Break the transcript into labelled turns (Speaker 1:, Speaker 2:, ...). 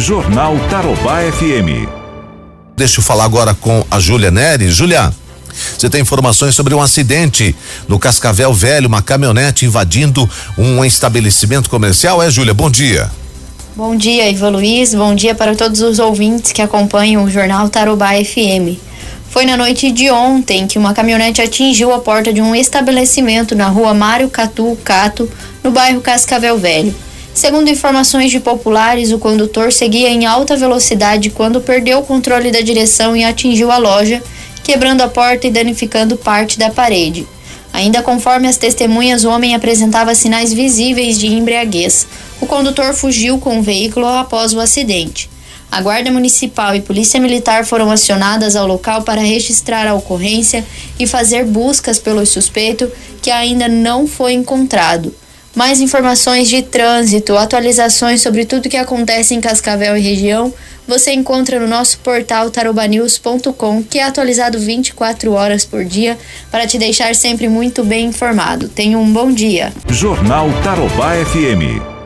Speaker 1: Jornal Tarobá FM.
Speaker 2: Deixa eu falar agora com a Júlia Neri. Júlia, você tem informações sobre um acidente no Cascavel Velho, uma caminhonete invadindo um estabelecimento comercial? É, Júlia, bom dia.
Speaker 3: Bom dia, Ivan Luiz. Bom dia para todos os ouvintes que acompanham o Jornal Tarobá FM. Foi na noite de ontem que uma caminhonete atingiu a porta de um estabelecimento na rua Mário Catu Cato, no bairro Cascavel Velho. Segundo informações de populares, o condutor seguia em alta velocidade quando perdeu o controle da direção e atingiu a loja, quebrando a porta e danificando parte da parede. Ainda conforme as testemunhas, o homem apresentava sinais visíveis de embriaguez. O condutor fugiu com o veículo após o acidente. A Guarda Municipal e Polícia Militar foram acionadas ao local para registrar a ocorrência e fazer buscas pelo suspeito, que ainda não foi encontrado. Mais informações de trânsito, atualizações sobre tudo que acontece em Cascavel e região, você encontra no nosso portal tarobanews.com, que é atualizado 24 horas por dia para te deixar sempre muito bem informado. Tenha um bom dia.
Speaker 1: Jornal Tarobá FM.